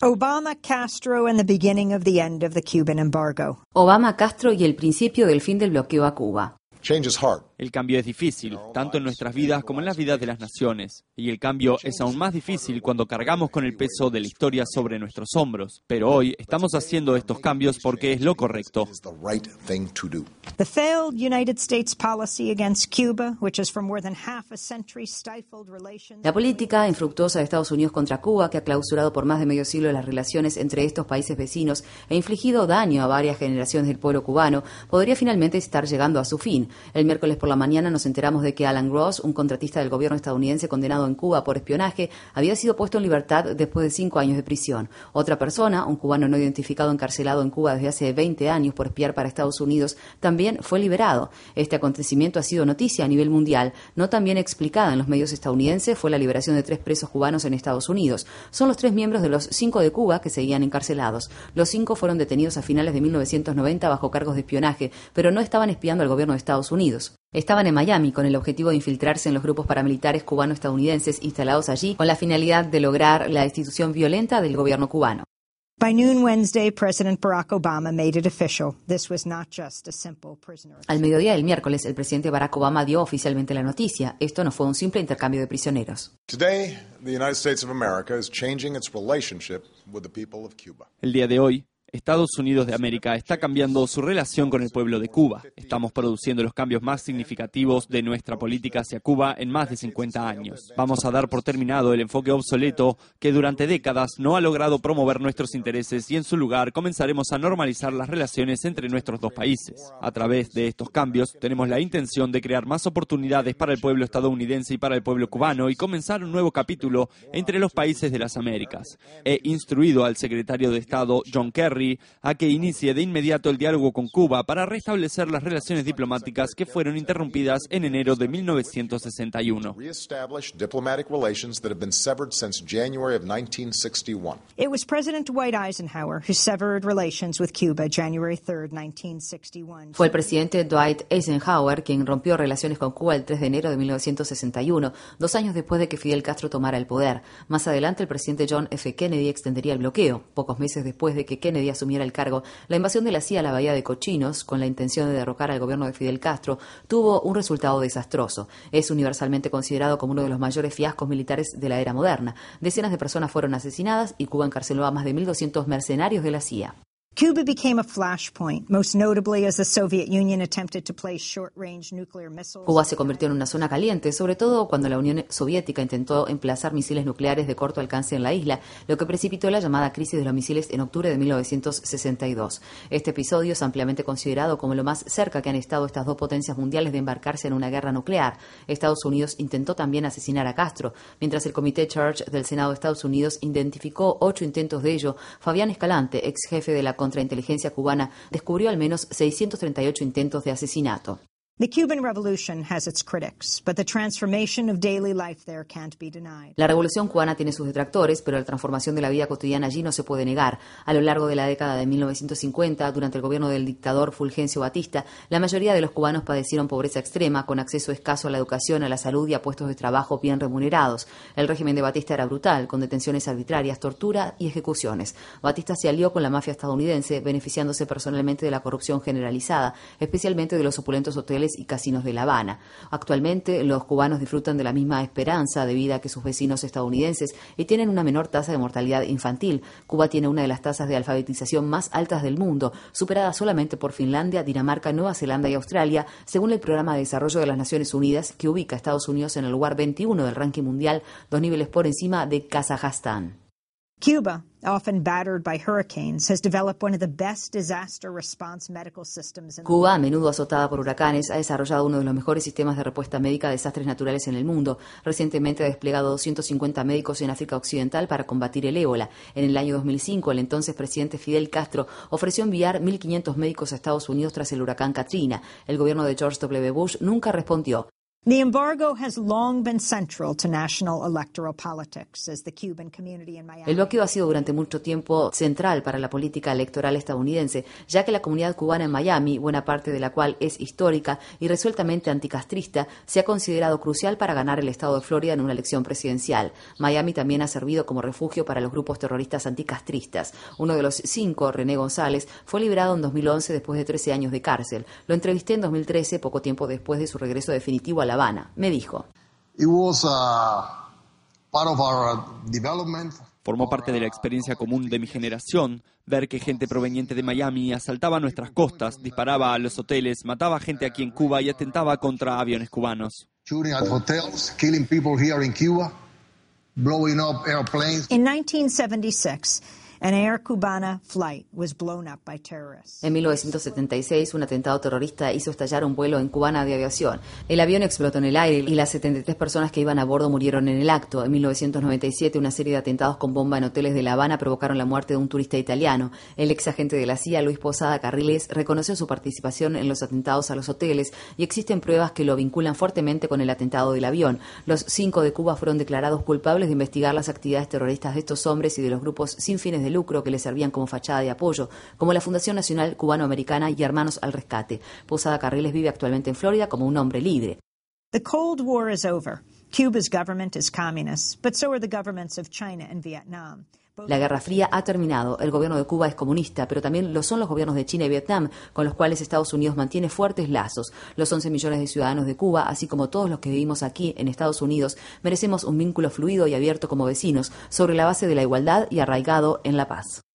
Obama, Castro, and the beginning of the end of the Cuban embargo. Obama, Castro y el principio del fin del bloqueo a Cuba. El cambio es difícil, tanto en nuestras vidas como en las vidas de las naciones. Y el cambio es aún más difícil cuando cargamos con el peso de la historia sobre nuestros hombros. Pero hoy estamos haciendo estos cambios porque es lo correcto. The failed United States policy against Cuba, which has for more than half a century stifled relations. La política infructuosa de Estados Unidos contra Cuba, que ha clausurado por más de medio siglo las relaciones entre estos países vecinos e infligido daño a varias generaciones del pueblo cubano, podría finalmente estar llegando a su fin. El miércoles por la mañana nos enteramos de que Alan Ross, un contratista del gobierno estadounidense condenado en Cuba por espionaje, había sido puesto en libertad después de cinco años de prisión. Otra persona, un cubano no identificado encarcelado en Cuba desde hace 20 años por espiar para Estados Unidos, también fue liberado. Este acontecimiento ha sido noticia a nivel mundial. No tan bien explicada en los medios estadounidenses fue la liberación de tres presos cubanos en Estados Unidos. Son los tres miembros de los cinco de Cuba que seguían encarcelados. Los cinco fueron detenidos a finales de 1990 bajo cargos de espionaje, pero no estaban espiando al gobierno de Estados Unidos. Estaban en Miami con el objetivo de infiltrarse en los grupos paramilitares cubano-estadounidenses instalados allí con la finalidad de lograr la destitución violenta del gobierno cubano. By noon Wednesday, President Barack Obama made it official. This was not just a simple prisoner. Al mediodía del miércoles, el presidente Barack Obama dio oficialmente la noticia. Esto no fue un simple intercambio de prisioneros. Today, the United States of America is changing its relationship with the people of Cuba. El día de hoy, Estados Unidos de América está cambiando su relación con el pueblo de Cuba. Estamos produciendo los cambios más significativos de nuestra política hacia Cuba en más de 50 años. Vamos a dar por terminado el enfoque obsoleto que durante décadas no ha logrado promover nuestros intereses y en su lugar comenzaremos a normalizar las relaciones entre nuestros dos países. A través de estos cambios tenemos la intención de crear más oportunidades para el pueblo estadounidense y para el pueblo cubano y comenzar un nuevo capítulo entre los países de las Américas. He instruido al secretario de Estado John Kerry a que inicie de inmediato el diálogo con Cuba para restablecer las relaciones diplomáticas que fueron interrumpidas en enero de 1961. It was President Dwight Eisenhower who severed relations with Cuba January 3, 1961. Fue el presidente Dwight Eisenhower quien rompió relaciones con Cuba el 3 de enero de 1961, dos años después de que Fidel Castro tomara el poder. Más adelante, el presidente John F. Kennedy extendería el bloqueo. Pocos meses después de que Kennedy asumiera el cargo, la invasión de la CIA a la Bahía de Cochinos, con la intención de derrocar al gobierno de Fidel Castro, tuvo un resultado desastroso. Es universalmente considerado como uno de los mayores fiascos militares de la era moderna. Decenas de personas fueron asesinadas y Cuba encarceló a más de 1.200 mercenarios de la CIA. Cuba became a flashpoint, most notably as the Soviet Union attempted to place short-range nuclear missiles. Cuba se convirtió en una zona caliente, sobre todo cuando la Unión Soviética intentó emplazar misiles nucleares de corto alcance en la isla, lo que precipitó la llamada crisis de los misiles en octubre de 1962. Este episodio es ampliamente considerado como lo más cerca que han estado estas dos potencias mundiales de embarcarse en una guerra nuclear. Estados Unidos intentó también asesinar a Castro, mientras el Comité Church del Senado de Estados Unidos identificó ocho intentos de ello. Fabián Escalante, ex jefe de la contrainteligencia cubana descubrió al menos 638 intentos de asesinato. La revolución cubana tiene sus detractores, pero la transformación de la vida cotidiana allí no se puede negar. A lo largo de la década de 1950, durante el gobierno del dictador Fulgencio Batista, la mayoría de los cubanos padecieron pobreza extrema, con acceso escaso a la educación, a la salud y a puestos de trabajo bien remunerados. El régimen de Batista era brutal, con detenciones arbitrarias, tortura y ejecuciones. Batista se alió con la mafia estadounidense, beneficiándose personalmente de la corrupción generalizada, especialmente de los opulentos hoteles y casinos de La Habana. Actualmente, los cubanos disfrutan de la misma esperanza de vida que sus vecinos estadounidenses y tienen una menor tasa de mortalidad infantil. Cuba tiene una de las tasas de alfabetización más altas del mundo, superada solamente por Finlandia, Dinamarca, Nueva Zelanda y Australia, según el Programa de Desarrollo de las Naciones Unidas, que ubica a Estados Unidos en el lugar 21 del ranking mundial, dos niveles por encima de Kazajstán. Cuba, often battered by hurricanes, has developed one of the best disaster response medical systems in the Cuba, a menudo azotada por huracanes, ha desarrollado uno de los mejores sistemas de respuesta médica a desastres naturales en el mundo. Recientemente ha desplegado 250 médicos en África Occidental para combatir el ébola. En el año 2005, el entonces presidente Fidel Castro ofreció enviar 1.500 médicos a Estados Unidos tras el huracán Katrina. El gobierno de George W. Bush nunca respondió. El bloqueo ha sido durante mucho tiempo central para la política electoral estadounidense, ya que la comunidad cubana en Miami, buena parte de la cual es histórica y resueltamente anticastrista, se ha considerado crucial para ganar el estado de Florida en una elección presidencial. Miami también ha servido como refugio para los grupos terroristas anticastristas. Uno de los cinco, René González, fue liberado en 2011 después de 13 años de cárcel. Lo entrevisté en 2013, poco tiempo después de su regreso definitivo a la Habana. Me dijo. Uh, Formó parte de la experiencia común de mi generación, ver que gente proveniente de Miami asaltaba nuestras costas, disparaba a los hoteles, mataba a gente aquí en Cuba y atentaba contra aviones cubanos. En 1976, en 1976, un atentado terrorista hizo estallar un vuelo en Cubana de aviación. El avión explotó en el aire y las 73 personas que iban a bordo murieron en el acto. En 1997, una serie de atentados con bomba en hoteles de La Habana provocaron la muerte de un turista italiano. El ex agente de la CIA, Luis Posada Carriles, reconoció su participación en los atentados a los hoteles y existen pruebas que lo vinculan fuertemente con el atentado del avión. Los cinco de Cuba fueron declarados culpables de investigar las actividades terroristas de estos hombres y de los grupos sin fines de lucro que le servían como fachada de apoyo, como la Fundación Nacional Cubano-Americana y Hermanos al Rescate. Posada Carriles vive actualmente en Florida como un hombre libre. The Cold War is over. Cuba's government is communist, but so are the governments of China and Vietnam. La Guerra Fría ha terminado. El gobierno de Cuba es comunista, pero también lo son los gobiernos de China y Vietnam, con los cuales Estados Unidos mantiene fuertes lazos. Los 11 millones de ciudadanos de Cuba, así como todos los que vivimos aquí en Estados Unidos, merecemos un vínculo fluido y abierto como vecinos, sobre la base de la igualdad y arraigado en la paz.